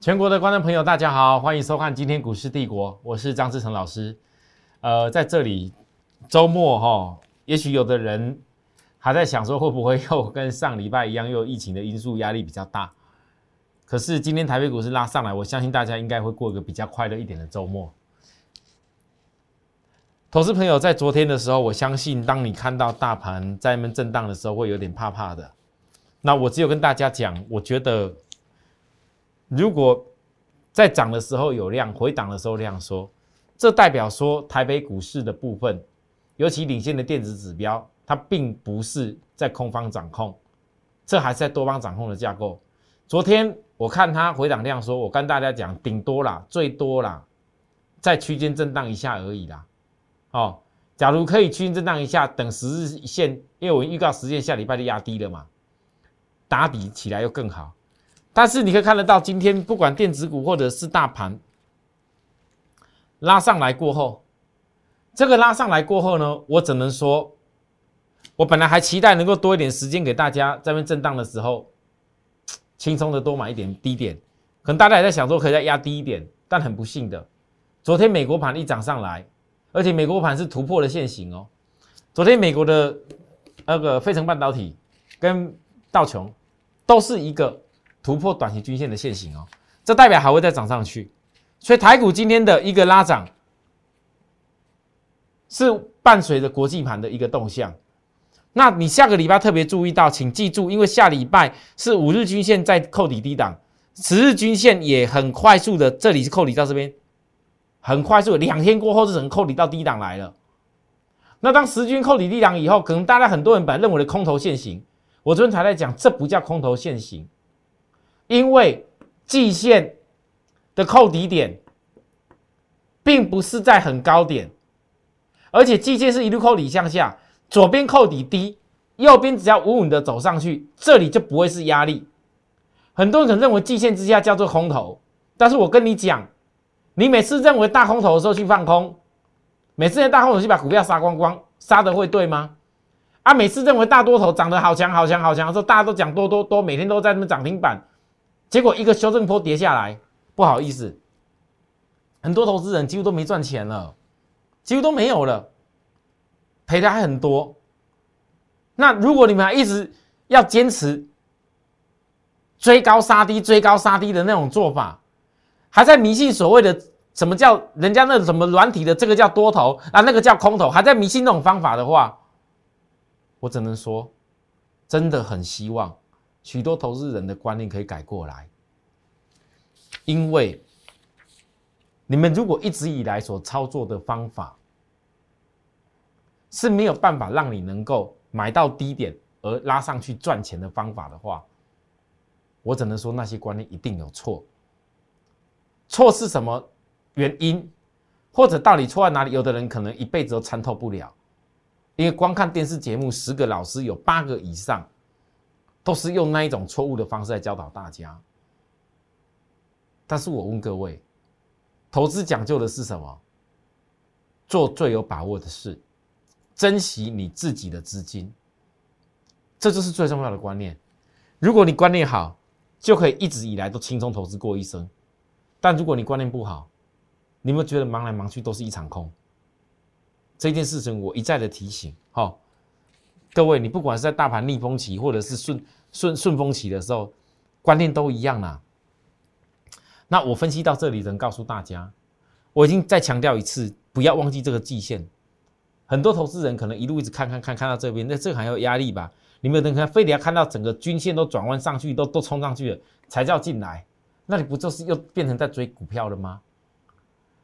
全国的观众朋友，大家好，欢迎收看今天股市帝国，我是张志成老师。呃，在这里周末哈，也许有的人还在想说，会不会又跟上礼拜一样，又疫情的因素压力比较大。可是今天台北股市拉上来，我相信大家应该会过一个比较快乐一点的周末。投资朋友在昨天的时候，我相信当你看到大盘在那震荡的时候，会有点怕怕的。那我只有跟大家讲，我觉得。如果在涨的时候有量，回档的时候量缩，这代表说台北股市的部分，尤其领先的电子指标，它并不是在空方掌控，这还是在多方掌控的架构。昨天我看它回档量缩，我跟大家讲，顶多啦，最多啦，在区间震荡一下而已啦。哦，假如可以区间震荡一下，等十日线，因为我预告时间下礼拜就压低了嘛，打底起来又更好。但是你可以看得到，今天不管电子股或者是大盘拉上来过后，这个拉上来过后呢，我只能说，我本来还期待能够多一点时间给大家在边震荡的时候，轻松的多买一点低点，可能大家也在想说可以再压低一点，但很不幸的，昨天美国盘一涨上来，而且美国盘是突破了现行哦，昨天美国的那个费城半导体跟道琼都是一个。突破短期均线的线型哦，这代表还会再涨上去，所以台股今天的一个拉涨，是伴随着国际盘的一个动向。那你下个礼拜特别注意到，请记住，因为下礼拜是五日均线在扣底低档，十日均线也很快速的，这里是扣底到这边，很快速，两天过后是整个扣底到低档来了。那当十均扣底低档以后，可能大家很多人本来认为的空头线型，我昨天才在讲，这不叫空头线型。因为季线的扣底点并不是在很高点，而且季线是一路扣底向下，左边扣底低，右边只要稳稳的走上去，这里就不会是压力。很多人可能认为季线之下叫做空头，但是我跟你讲，你每次认为大空头的时候去放空，每次在大空头去把股票杀光光，杀的会对吗？啊，每次认为大多头涨得好强好强好强的时候，大家都讲多多多，每天都在那边涨停板。结果一个修正波跌下来，不好意思，很多投资人几乎都没赚钱了，几乎都没有了，赔的还很多。那如果你们还一直要坚持追高杀低、追高杀低的那种做法，还在迷信所谓的什么叫人家那什么软体的这个叫多头啊，那个叫空头，还在迷信那种方法的话，我只能说，真的很希望。许多投资人的观念可以改过来，因为你们如果一直以来所操作的方法是没有办法让你能够买到低点而拉上去赚钱的方法的话，我只能说那些观念一定有错。错是什么原因，或者到底错在哪里？有的人可能一辈子都参透不了，因为光看电视节目，十个老师有八个以上。都是用那一种错误的方式来教导大家，但是我问各位，投资讲究的是什么？做最有把握的事，珍惜你自己的资金，这就是最重要的观念。如果你观念好，就可以一直以来都轻松投资过一生；但如果你观念不好，你们觉得忙来忙去都是一场空？这件事情我一再的提醒，哈，各位，你不管是在大盘逆风期，或者是顺。顺顺风期的时候，观念都一样啦。那我分析到这里，能告诉大家，我已经再强调一次，不要忘记这个季线。很多投资人可能一路一直看看看看到这边，那这还有压力吧？你们等看，非得要看到整个均线都转弯上去，都都冲上去了，才叫进来。那你不就是又变成在追股票了吗？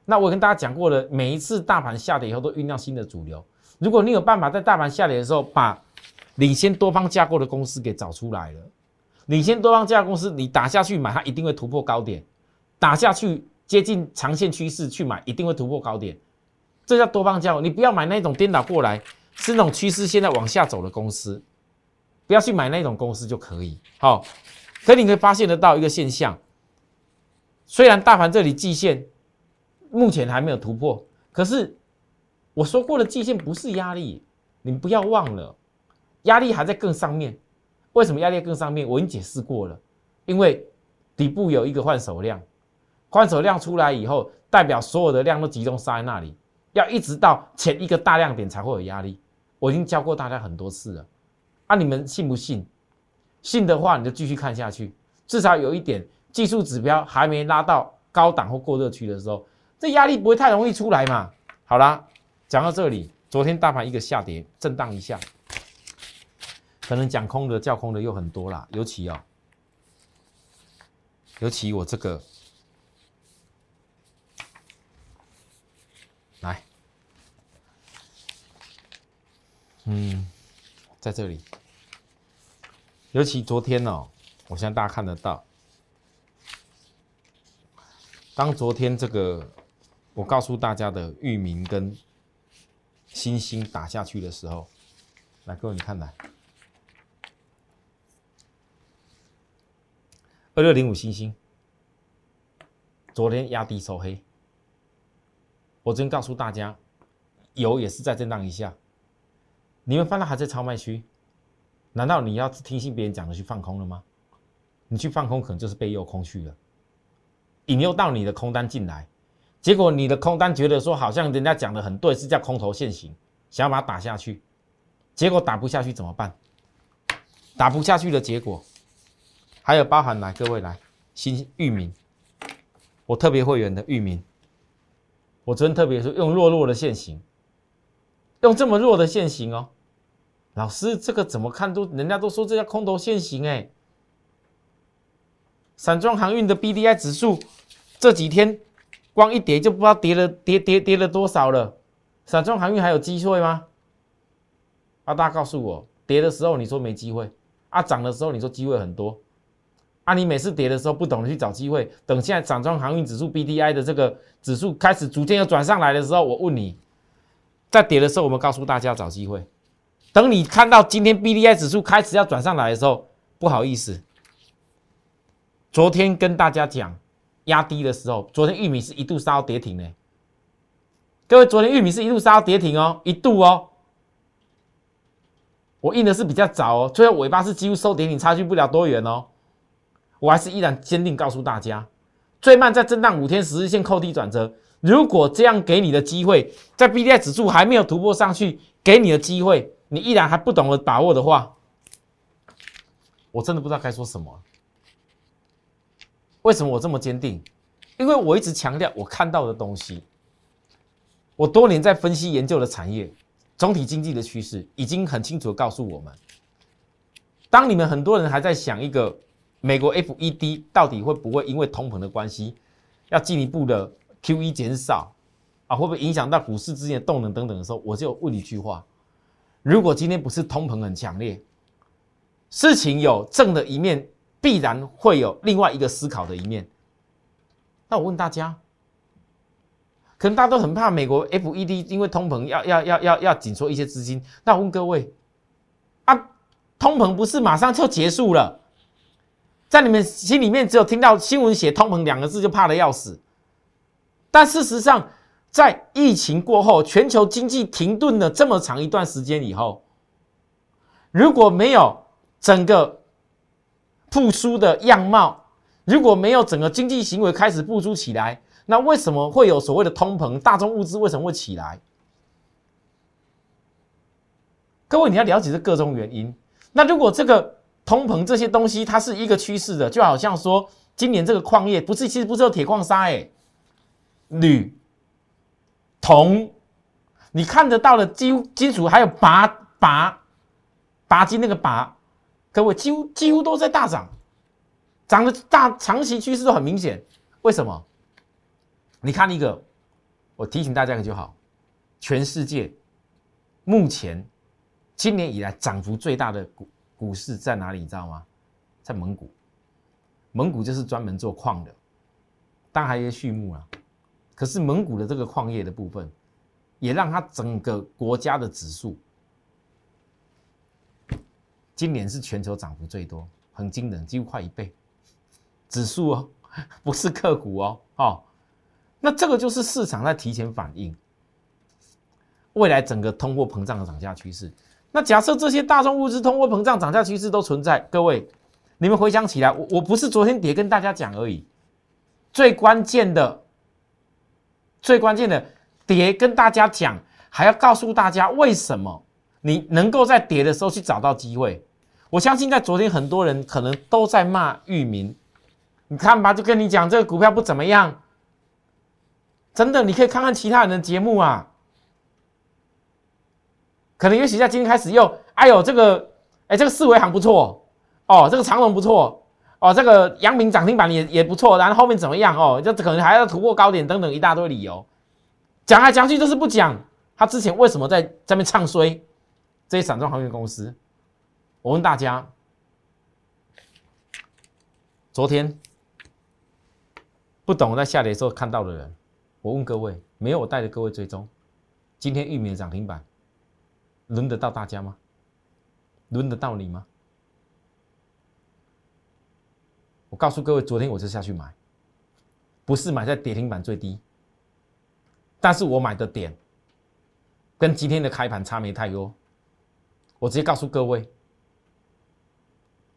那我跟大家讲过了，每一次大盘下跌以后，都酝酿新的主流。如果你有办法在大盘下跌的时候，把领先多方架构的公司给找出来了，领先多方架构公司，你打下去买，它一定会突破高点；打下去接近长线趋势去买，一定会突破高点。这叫多方架构，你不要买那种颠倒过来，是那种趋势现在往下走的公司，不要去买那种公司就可以。好，可你可以发现得到一个现象，虽然大盘这里季线目前还没有突破，可是我说过的季线不是压力，你不要忘了。压力还在更上面，为什么压力更上面？我已经解释过了，因为底部有一个换手量，换手量出来以后，代表所有的量都集中杀在那里，要一直到前一个大量点才会有压力。我已经教过大家很多次了，啊，你们信不信？信的话，你就继续看下去，至少有一点技术指标还没拉到高档或过热区的时候，这压力不会太容易出来嘛。好啦，讲到这里，昨天大盘一个下跌，震荡一下，可能讲空的、叫空的又很多啦，尤其哦。尤其我这个，来，嗯，在这里，尤其昨天哦，我相信大家看得到，当昨天这个我告诉大家的域名跟星星打下去的时候，来，各位你看来。二六零五星星，昨天压低收黑。我昨天告诉大家，油也是在震荡一下。你们翻到还在超卖区，难道你要听信别人讲的去放空了吗？你去放空，可能就是被诱空去了，引诱到你的空单进来，结果你的空单觉得说好像人家讲的很对，是叫空头现行，想要把它打下去，结果打不下去怎么办？打不下去的结果。还有包含来各位来新域名，我特别会员的域名，我昨天特别说用弱弱的线型，用这么弱的线型哦，老师这个怎么看都人家都说这叫空头线型哎，散装航运的 B D I 指数这几天光一跌就不知道跌了跌跌跌了多少了，散装航运还有机会吗？啊，大家告诉我，跌的时候你说没机会，啊涨的时候你说机会很多。啊！你每次跌的时候不懂得去找机会，等现在散装航运指数 B D I 的这个指数开始逐渐要转上来的时候，我问你，在跌的时候，我们告诉大家找机会。等你看到今天 B D I 指数开始要转上来的时候，不好意思，昨天跟大家讲压低的时候，昨天玉米是一度杀到跌停呢。各位，昨天玉米是一度杀到跌停哦，一度哦。我印的是比较早哦，最后尾巴是几乎收跌停，差距不了多远哦。我还是依然坚定告诉大家，最慢在震荡五天十日线扣低转折。如果这样给你的机会，在 B D I 指数还没有突破上去，给你的机会，你依然还不懂得把握的话，我真的不知道该说什么。为什么我这么坚定？因为我一直强调我看到的东西，我多年在分析研究的产业总体经济的趋势，已经很清楚的告诉我们。当你们很多人还在想一个。美国 FED 到底会不会因为通膨的关系，要进一步的 QE 减少啊？会不会影响到股市之间的动能等等的时候，我就问一句话：如果今天不是通膨很强烈，事情有正的一面，必然会有另外一个思考的一面。那我问大家，可能大家都很怕美国 FED 因为通膨要要要要要紧缩一些资金。那我问各位啊，通膨不是马上就结束了？在你们心里面，只有听到新闻写“通膨”两个字就怕的要死。但事实上，在疫情过后，全球经济停顿了这么长一段时间以后，如果没有整个复苏的样貌，如果没有整个经济行为开始复苏起来，那为什么会有所谓的通膨？大宗物资为什么会起来？各位，你要了解这各种原因。那如果这个，通膨这些东西，它是一个趋势的，就好像说，今年这个矿业不是，其实不是有铁矿砂，哎，铝、铜，你看得到的金金属，还有钯、钯、钯金那个钯，各位几乎几乎都在大涨，涨的大长期趋势都很明显。为什么？你看一个，我提醒大家一个就好，全世界目前今年以来涨幅最大的股。股市在哪里？你知道吗？在蒙古，蒙古就是专门做矿的，当然还有畜牧啊。可是蒙古的这个矿业的部分，也让它整个国家的指数，今年是全球涨幅最多，很惊人，几乎快一倍。指数哦，不是个股哦，哦，那这个就是市场在提前反应未来整个通货膨胀的涨价趋势。那假设这些大众物资通货膨胀涨价趋势都存在，各位，你们回想起来，我我不是昨天跌跟大家讲而已，最关键的、最关键的跌跟大家讲，还要告诉大家为什么你能够在跌的时候去找到机会。我相信在昨天很多人可能都在骂域名，你看吧，就跟你讲这个股票不怎么样，真的，你可以看看其他人的节目啊。可能也许在今天开始又，哎呦，这个，哎，这个四维行不错。哦，这个长龙不错哦，这个阳明涨停板也也不错，然后后面怎么样哦？就可能还要突破高点等等一大堆理由，讲来讲去就是不讲他之前为什么在这边唱衰这些散装航运公司。我问大家，昨天不懂在下跌的时候看到的人，我问各位，没有我带着各位追踪，今天玉米的涨停板轮得到大家吗？轮得到你吗？我告诉各位，昨天我就下去买，不是买在跌停板最低，但是我买的点跟今天的开盘差没太多。我直接告诉各位，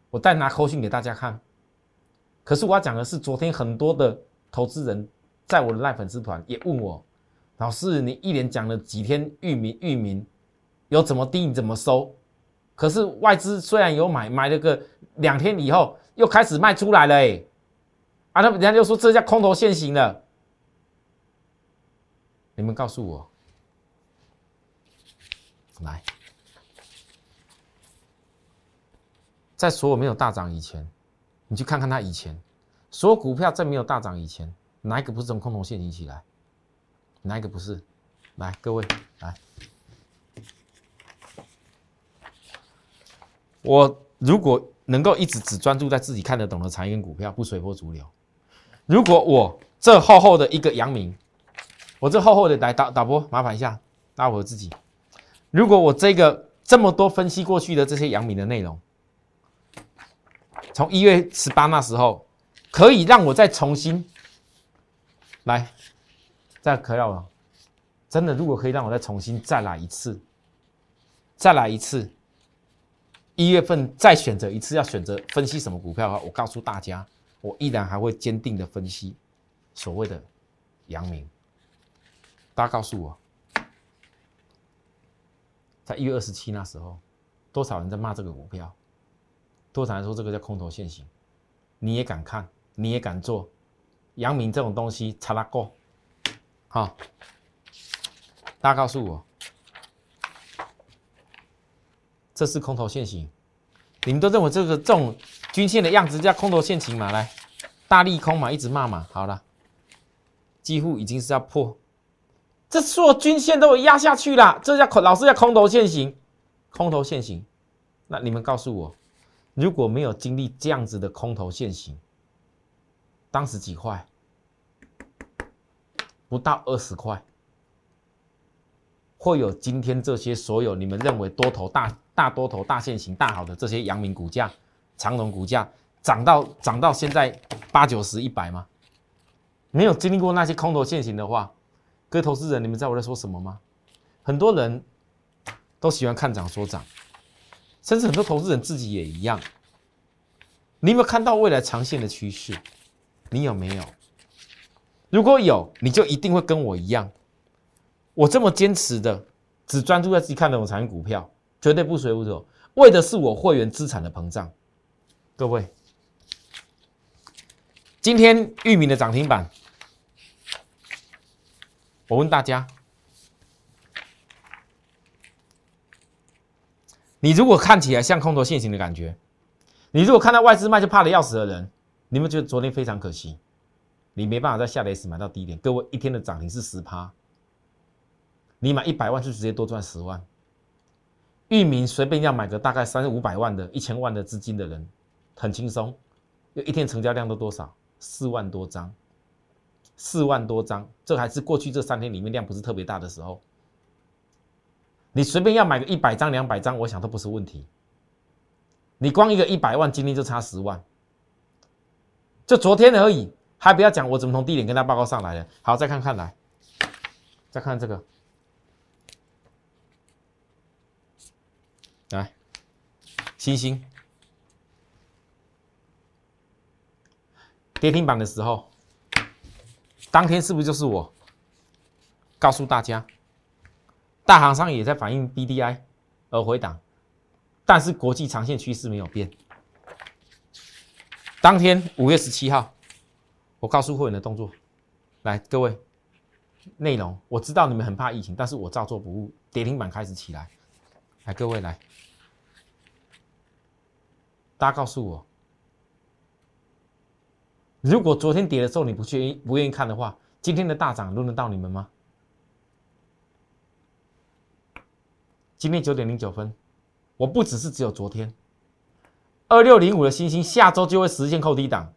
我再拿口讯给大家看。可是我要讲的是，昨天很多的投资人在我的赖粉丝团也问我，老师，你一连讲了几天域名域名有怎么低，你怎么收？可是外资虽然有买，买了个两天以后。又开始卖出来了哎，啊，那人家就说这叫空头现行了。你们告诉我，来，在所有没有大涨以前，你去看看它以前，所有股票在没有大涨以前，哪一个不是从空头陷阱起来？哪一个不是？来，各位来，我如果。能够一直只专注在自己看得懂的产业股票，不随波逐流。如果我这厚厚的一个阳明，我这厚厚的来导导播，麻烦一下拉我自己。如果我这个这么多分析过去的这些阳明的内容，从一月十八那时候，可以让我再重新来，再可要了。真的，如果可以让我再重新再来一次，再来一次。一月份再选择一次，要选择分析什么股票的话，我告诉大家，我依然还会坚定的分析所谓的阳明。大家告诉我，在一月二十七那时候，多少人在骂这个股票？多少人说这个叫空头现行？你也敢看？你也敢做？阳明这种东西，查拉过？好，大家告诉我。这是空头线型，你们都认为这个这种均线的样子叫空头线型嘛？来，大利空嘛，一直骂嘛，好了，几乎已经是要破，这所有均线都压下去了，这叫，老是叫空头线型，空头线型。那你们告诉我，如果没有经历这样子的空头现行，当时几块？不到二十块。会有今天这些所有你们认为多头大大多头大线型大好的这些阳明股价、长隆股价涨到涨到现在八九十一百吗？没有经历过那些空头现行的话，各位投资人，你们知道我在说什么吗？很多人都喜欢看涨说涨，甚至很多投资人自己也一样。你有没有看到未来长线的趋势？你有没有？如果有，你就一定会跟我一样。我这么坚持的，只专注在自己看的我产业股票，绝对不随波逐流，为的是我会员资产的膨胀。各位，今天玉米的涨停板，我问大家，你如果看起来像空头现行的感觉，你如果看到外资卖就怕的要死的人，你们觉得昨天非常可惜，你没办法在下跌时买到低点。各位，一天的涨停是十趴。你买一百万就直接多赚十万，域名随便要买个大概三五百万的、一千万的资金的人，很轻松。一天成交量都多少？四万多张，四万多张，这还是过去这三天里面量不是特别大的时候。你随便要买个一百张、两百张，我想都不是问题。你光一个一百万，今天就差十万，就昨天而已，还不要讲我怎么从低点跟他报告上来的。好，再看看来，再看这个。来，星星，跌停板的时候，当天是不是就是我告诉大家，大行商也在反映 BDI 而回档，但是国际长线趋势没有变。当天五月十七号，我告诉会员的动作，来各位，内容我知道你们很怕疫情，但是我照做不误，跌停板开始起来，来各位来，大家告诉我。如果昨天跌的时候你不去不愿意看的话，今天的大涨轮得到你们吗？今天九点零九分，我不只是只有昨天，二六零五的星星下周就会实现扣低档，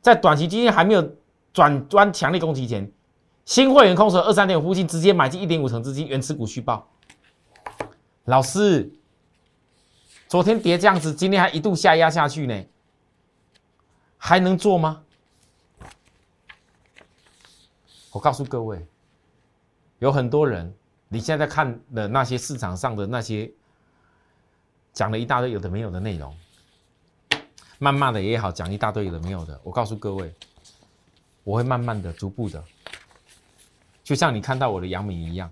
在短期今天还没有转弯强力攻击前，新会员空手二三点五附近直接买进一点五成资金原持股续报。老师，昨天跌这样子，今天还一度下压下去呢，还能做吗？我告诉各位，有很多人，你现在看的那些市场上的那些讲了一大堆有的没有的内容，慢慢的也好，讲一大堆有的没有的。我告诉各位，我会慢慢的、逐步的，就像你看到我的杨明一样。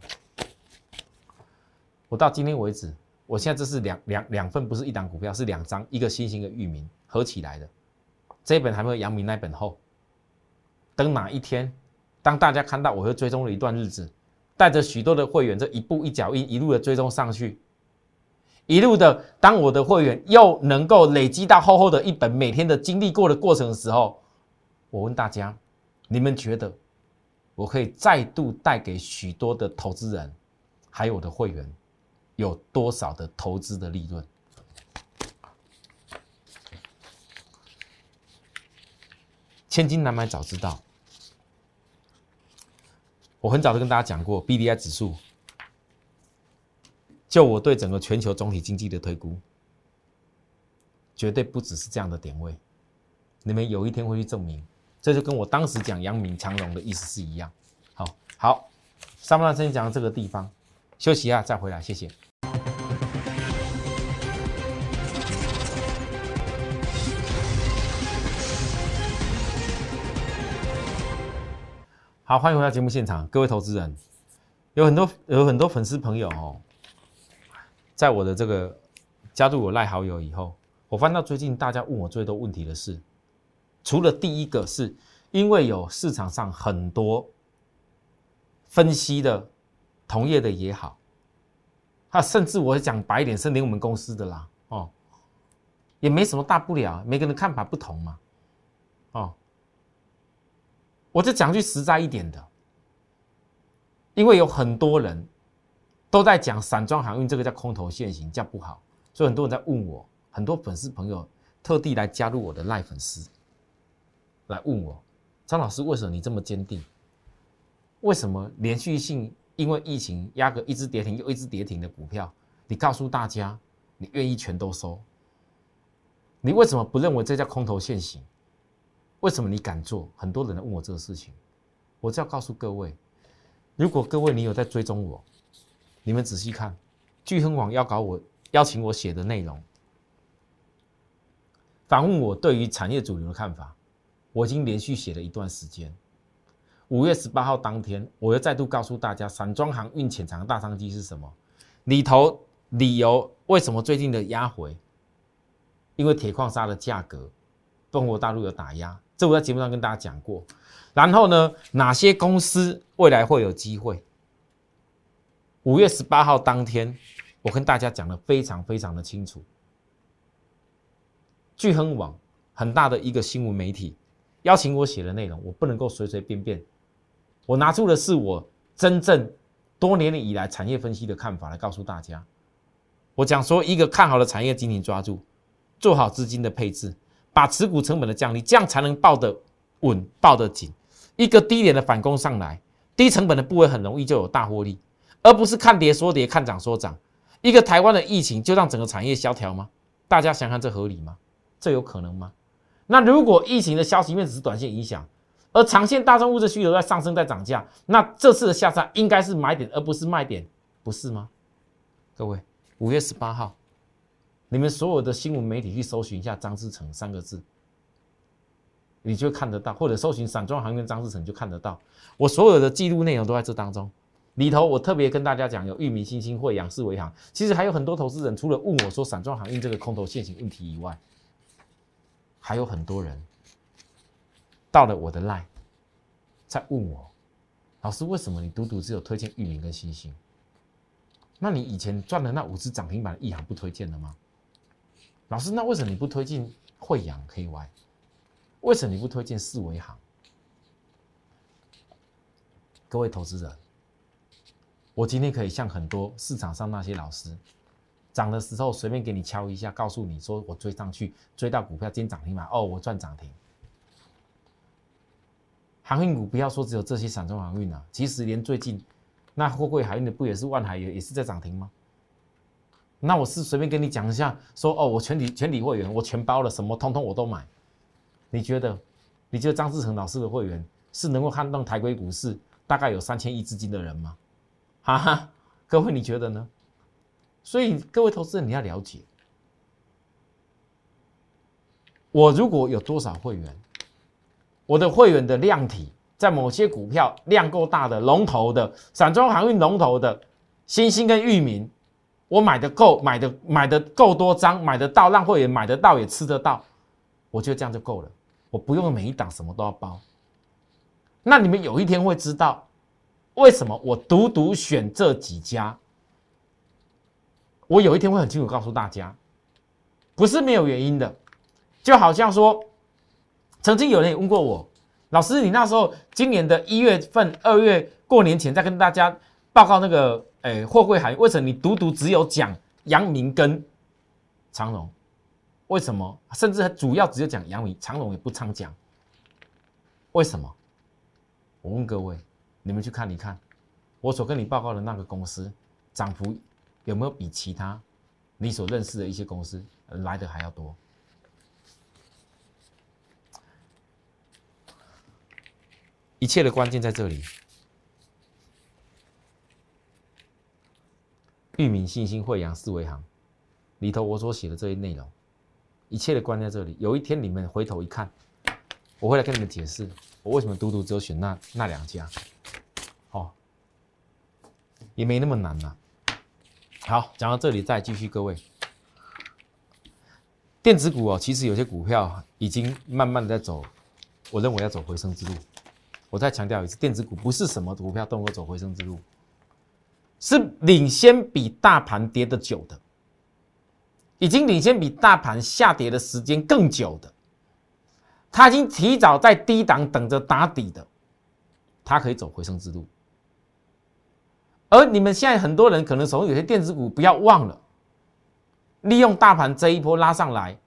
我到今天为止，我现在这是两两两份，不是一档股票，是两张，一个新型的域名合起来的。这一本还没有杨明那本厚。等哪一天？当大家看到我会追踪了一段日子，带着许多的会员，这一步一脚印，一路的追踪上去，一路的，当我的会员又能够累积到厚厚的一本，每天的经历过的过程的时候，我问大家，你们觉得我可以再度带给许多的投资人，还有我的会员，有多少的投资的利润？千金难买早知道。我很早就跟大家讲过，B D I 指数，就我对整个全球总体经济的推估，绝对不只是这样的点位。你们有一天会去证明，这就跟我当时讲阳明长荣的意思是一样。好，好，上半段先讲到这个地方，休息一下再回来，谢谢。好，欢迎回到节目现场，各位投资人，有很多有很多粉丝朋友哦，在我的这个加入我赖好友以后，我翻到最近大家问我最多问题的是，除了第一个是因为有市场上很多分析的同业的也好，他甚至我讲白一点，是连我们公司的啦，哦，也没什么大不了，每个人看法不同嘛，哦。我就讲句实在一点的，因为有很多人都在讲散装航运这个叫空头现行，叫不好，所以很多人在问我，很多粉丝朋友特地来加入我的赖粉丝，来问我，张老师为什么你这么坚定？为什么连续性因为疫情压个一只跌停又一只跌停的股票，你告诉大家你愿意全都收？你为什么不认为这叫空头现行？为什么你敢做？很多人问我这个事情，我就要告诉各位：如果各位你有在追踪我，你们仔细看，聚亨网要搞我邀请我写的内容，反问我对于产业主流的看法，我已经连续写了一段时间。五月十八号当天，我又再度告诉大家，散装航运潜藏大商机是什么？里头理由为什么最近的压回？因为铁矿砂的价格，中国大陆有打压。这我在节目上跟大家讲过，然后呢，哪些公司未来会有机会？五月十八号当天，我跟大家讲的非常非常的清楚。聚亨网很大的一个新闻媒体邀请我写的内容，我不能够随随便便，我拿出的是我真正多年以来产业分析的看法来告诉大家。我讲说，一个看好的产业，紧紧抓住，做好资金的配置。把持股成本的降低，这样才能抱得稳、抱得紧。一个低点的反攻上来，低成本的部位很容易就有大获利，而不是看跌说跌，看涨说涨。一个台湾的疫情就让整个产业萧条吗？大家想想，这合理吗？这有可能吗？那如果疫情的消息面只是短线影响，而长线大众物质需求在上升、在涨价，那这次的下杀应该是买点，而不是卖点，不是吗？各位，五月十八号。你们所有的新闻媒体去搜寻一下张志成三个字，你就看得到，或者搜寻散装航运张志成就看得到。我所有的记录内容都在这当中。里头我特别跟大家讲，有裕民、新兴、汇阳、四维行，其实还有很多投资人，除了问我说散装航运这个空头现行问题以外，还有很多人到了我的 line，在问我，老师为什么你独独只有推荐裕民跟星星？那你以前赚的那五只涨停板的一行不推荐了吗？老师，那为什么你不推荐汇阳 KY？为什么你不推荐四维行？各位投资者。我今天可以像很多市场上那些老师，涨的时候随便给你敲一下，告诉你说我追上去，追到股票今天涨停板，哦，我赚涨停。航运股不要说只有这些散装航运啊，其实连最近那货柜海运的不也是万海也也是在涨停吗？那我是随便跟你讲一下，说哦，我全体全体会员我全包了，什么通通我都买。你觉得？你觉得张志成老师的会员是能够撼动台规股市大概有三千亿资金的人吗？哈哈，各位你觉得呢？所以各位投资人你要了解，我如果有多少会员，我的会员的量体在某些股票量够大的龙头的散装航运龙头的新兴跟域名，我买的够，买的买的够多张，买得到让会员买得到也吃得到，我觉得这样就够了，我不用每一档什么都要包。那你们有一天会知道。为什么我独独选这几家？我有一天会很清楚告诉大家，不是没有原因的。就好像说，曾经有人也问过我，老师，你那时候今年的一月份、二月过年前，在跟大家报告那个诶货柜海，为什么你独独只有讲阳明跟长荣？为什么？甚至主要只有讲阳明，长荣也不常讲。为什么？我问各位。你们去看，你看，我所跟你报告的那个公司涨幅有没有比其他你所认识的一些公司来的还要多？一切的关键在这里。域名、信心、惠阳、四维行里头我所写的这些内容，一切的关在这里。有一天你们回头一看，我会来跟你们解释，我为什么独独只有选那那两家。哦也没那么难呐。好，讲到这里再继续，各位，电子股哦，其实有些股票已经慢慢的在走，我认为要走回升之路。我再强调一次，电子股不是什么股票都能够走回升之路，是领先比大盘跌的久的，已经领先比大盘下跌的时间更久的，它已经提早在低档等着打底的，它可以走回升之路。而你们现在很多人可能手中有些电子股，不要忘了利用大盘这一波拉上来。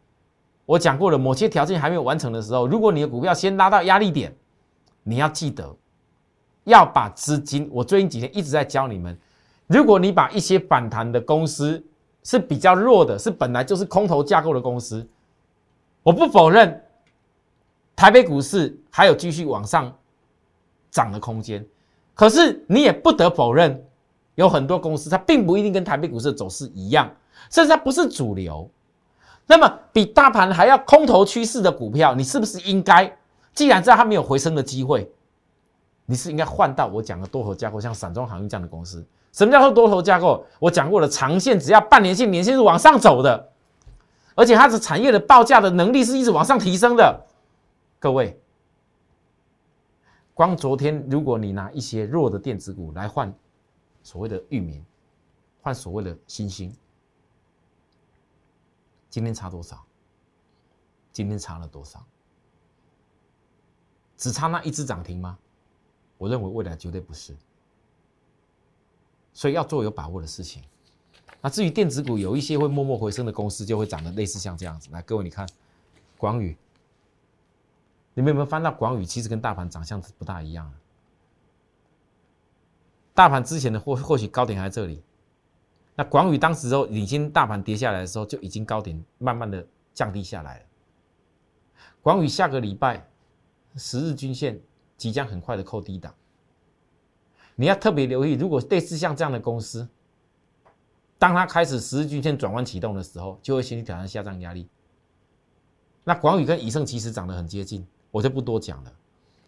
我讲过了，某些条件还没有完成的时候，如果你的股票先拉到压力点，你要记得要把资金。我最近几天一直在教你们，如果你把一些反弹的公司是比较弱的，是本来就是空头架构的公司，我不否认台北股市还有继续往上涨的空间，可是你也不得否认。有很多公司，它并不一定跟台北股市的走势一样，甚至它不是主流。那么，比大盘还要空头趋势的股票，你是不是应该？既然知道它没有回升的机会，你是应该换到我讲的多头架构，像散装航运这样的公司。什么叫做多头架构？我讲过了，长线只要半年线、年线是往上走的，而且它的产业的报价的能力是一直往上提升的。各位，光昨天，如果你拿一些弱的电子股来换。所谓的域名换所谓的新星，今天差多少？今天差了多少？只差那一只涨停吗？我认为未来绝对不是。所以要做有把握的事情。那至于电子股，有一些会默默回升的公司，就会长得类似像这样子。来，各位你看，广宇，你们有没有翻到广宇？其实跟大盘长相不大一样。大盘之前的或或许高点还在这里，那广宇当时候领先大盘跌下来的时候，就已经高点慢慢的降低下来了。广宇下个礼拜十日均线即将很快的扣低档，你要特别留意，如果类似像这样的公司，当它开始十日均线转弯启动的时候，就会掀起挑战下降压力。那广宇跟以盛其实长得很接近，我就不多讲了。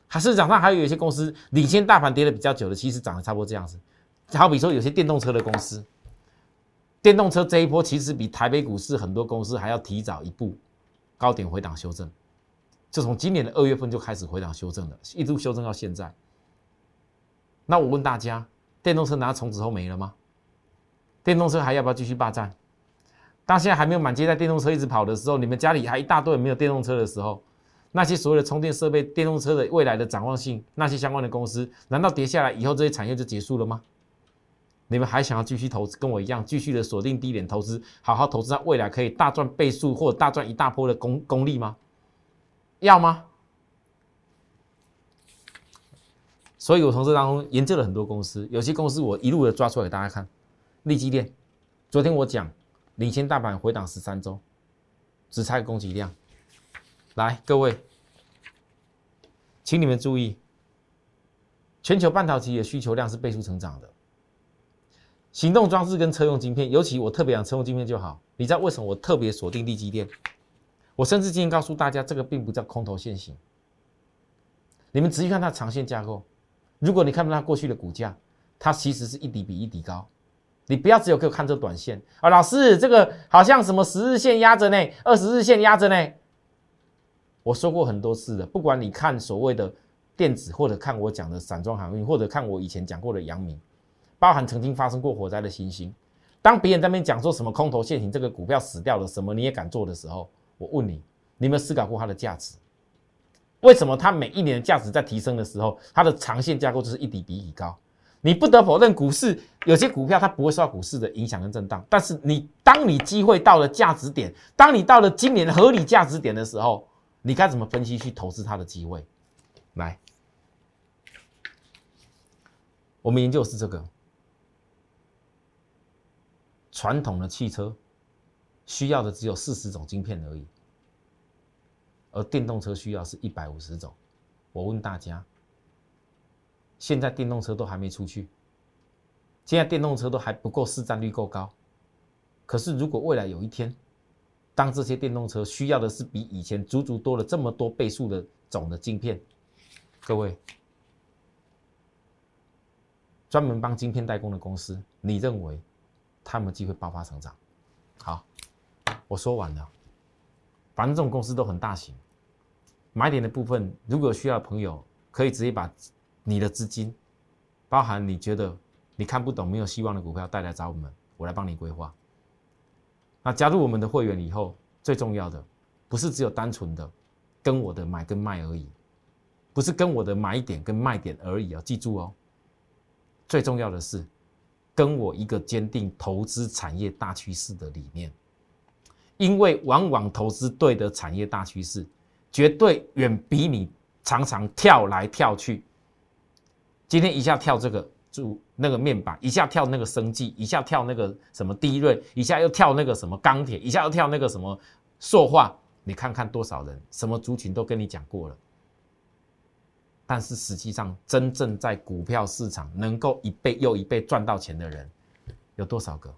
还市场上还有一些公司领先大盘跌的比较久的，其实涨得差不多这样子。好比说有些电动车的公司，电动车这一波其实比台北股市很多公司还要提早一步高点回档修正，就从今年的二月份就开始回档修正了，一度修正到现在。那我问大家，电动车拿从此后没了吗？电动车还要不要继续霸占？当现在还没有满街在电动车一直跑的时候，你们家里还一大堆没有电动车的时候，那些所有的充电设备、电动车的未来的展望性，那些相关的公司，难道跌下来以后这些产业就结束了吗？你们还想要继续投资，跟我一样继续的锁定低点投资，好好投资在未来可以大赚倍数或大赚一大波的功功力吗？要吗？所以我从这当中研究了很多公司，有些公司我一路的抓出来给大家看。利基电，昨天我讲领先大盘回档十三周，只差供给量。来，各位，请你们注意，全球半导体的需求量是倍数成长的。行动装置跟车用晶片，尤其我特别讲车用晶片就好。你知道为什么我特别锁定利基电？我甚至今天告诉大家，这个并不叫空头现行。你们仔细看它长线架构。如果你看到它过去的股价，它其实是一底比一底高。你不要只有给我看这短线啊，老师，这个好像什么十日线压着呢，二十日线压着呢。我说过很多次的，不管你看所谓的电子，或者看我讲的散装航运，或者看我以前讲过的阳明，包含曾经发生过火灾的星星。当别人在那边讲说什么空头现行，这个股票死掉了，什么你也敢做的时候，我问你，你有没有思考过它的价值？为什么它每一年的价值在提升的时候，它的长线架构就是一底比一高？你不得否认，股市有些股票它不会受到股市的影响跟震荡。但是你当你机会到了价值点，当你到了今年的合理价值点的时候，你该怎么分析去投资它的机会？来，我们研究的是这个传统的汽车需要的只有四十种晶片而已。而电动车需要是一百五十种，我问大家，现在电动车都还没出去，现在电动车都还不够市占率够高，可是如果未来有一天，当这些电动车需要的是比以前足足多了这么多倍数的种的晶片，各位，专门帮晶片代工的公司，你认为他们机会爆发成长？好，我说完了。反正这种公司都很大型，买点的部分，如果需要的朋友，可以直接把你的资金，包含你觉得你看不懂、没有希望的股票带来找我们，我来帮你规划。那加入我们的会员以后，最重要的不是只有单纯的跟我的买跟卖而已，不是跟我的买点跟卖点而已啊！记住哦，最重要的是跟我一个坚定投资产业大趋势的理念。因为往往投资对的产业大趋势，绝对远比你常常跳来跳去。今天一下跳这个就那个面板，一下跳那个生技，一下跳那个什么低润，一下又跳那个什么钢铁，一下又跳那个什么塑化。你看看多少人，什么族群都跟你讲过了。但是实际上，真正在股票市场能够一倍又一倍赚到钱的人，有多少个？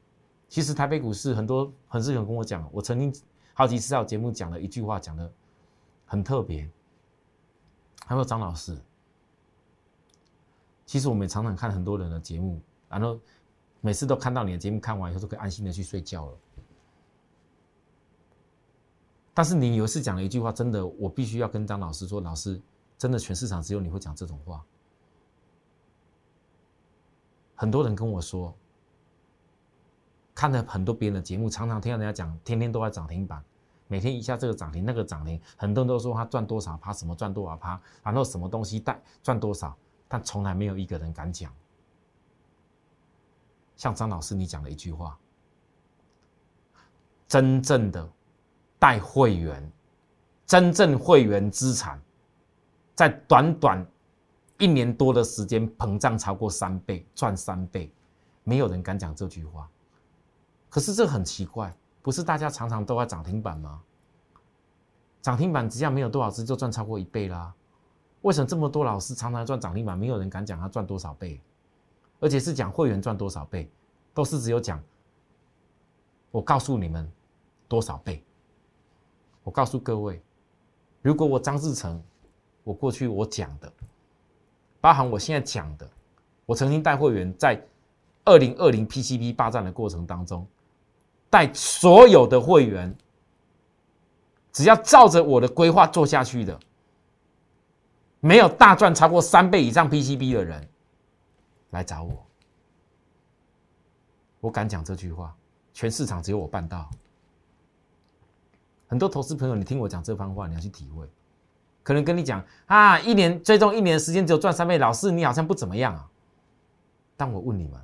其实台北股市很多很多人跟我讲，我曾经好几次在节目讲了一句话，讲的很特别。他说：“张老师，其实我们常常看很多人的节目，然后每次都看到你的节目看完以后，都可以安心的去睡觉了。但是你有一次讲了一句话，真的，我必须要跟张老师说，老师，真的全市场只有你会讲这种话。很多人跟我说。”看了很多别人的节目，常常听到人家讲，天天都在涨停板，每天一下这个涨停那个涨停，很多人都说他赚多少趴，什么赚多少趴，然后什么东西带赚多少，但从来没有一个人敢讲。像张老师你讲的一句话，真正的带会员，真正会员资产，在短短一年多的时间膨胀超过三倍，赚三倍，没有人敢讲这句话。可是这很奇怪，不是大家常常都在涨停板吗？涨停板只要没有多少只就赚超过一倍啦。为什么这么多老师常常赚涨停板，没有人敢讲他赚多少倍？而且是讲会员赚多少倍，都是只有讲我告诉你们多少倍。我告诉各位，如果我张志成我过去我讲的，包含我现在讲的，我曾经带会员在二零二零 PCB 霸占的过程当中，带所有的会员，只要照着我的规划做下去的，没有大赚超过三倍以上 PCB 的人来找我。我敢讲这句话，全市场只有我办到。很多投资朋友，你听我讲这番话，你要去体会。可能跟你讲啊，一年最终一年的时间只有赚三倍，老师你好像不怎么样啊。但我问你们，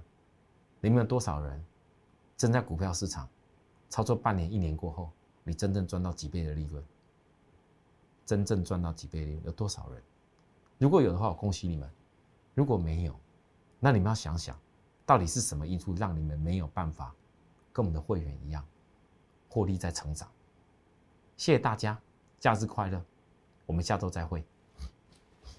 你们有多少人正在股票市场操作半年、一年过后，你真正赚到几倍的利润？真正赚到几倍利润有多少人？如果有的话，我恭喜你们；如果没有，那你们要想想。到底是什么因素让你们没有办法跟我们的会员一样获利在成长？谢谢大家，假日快乐！我们下周再会。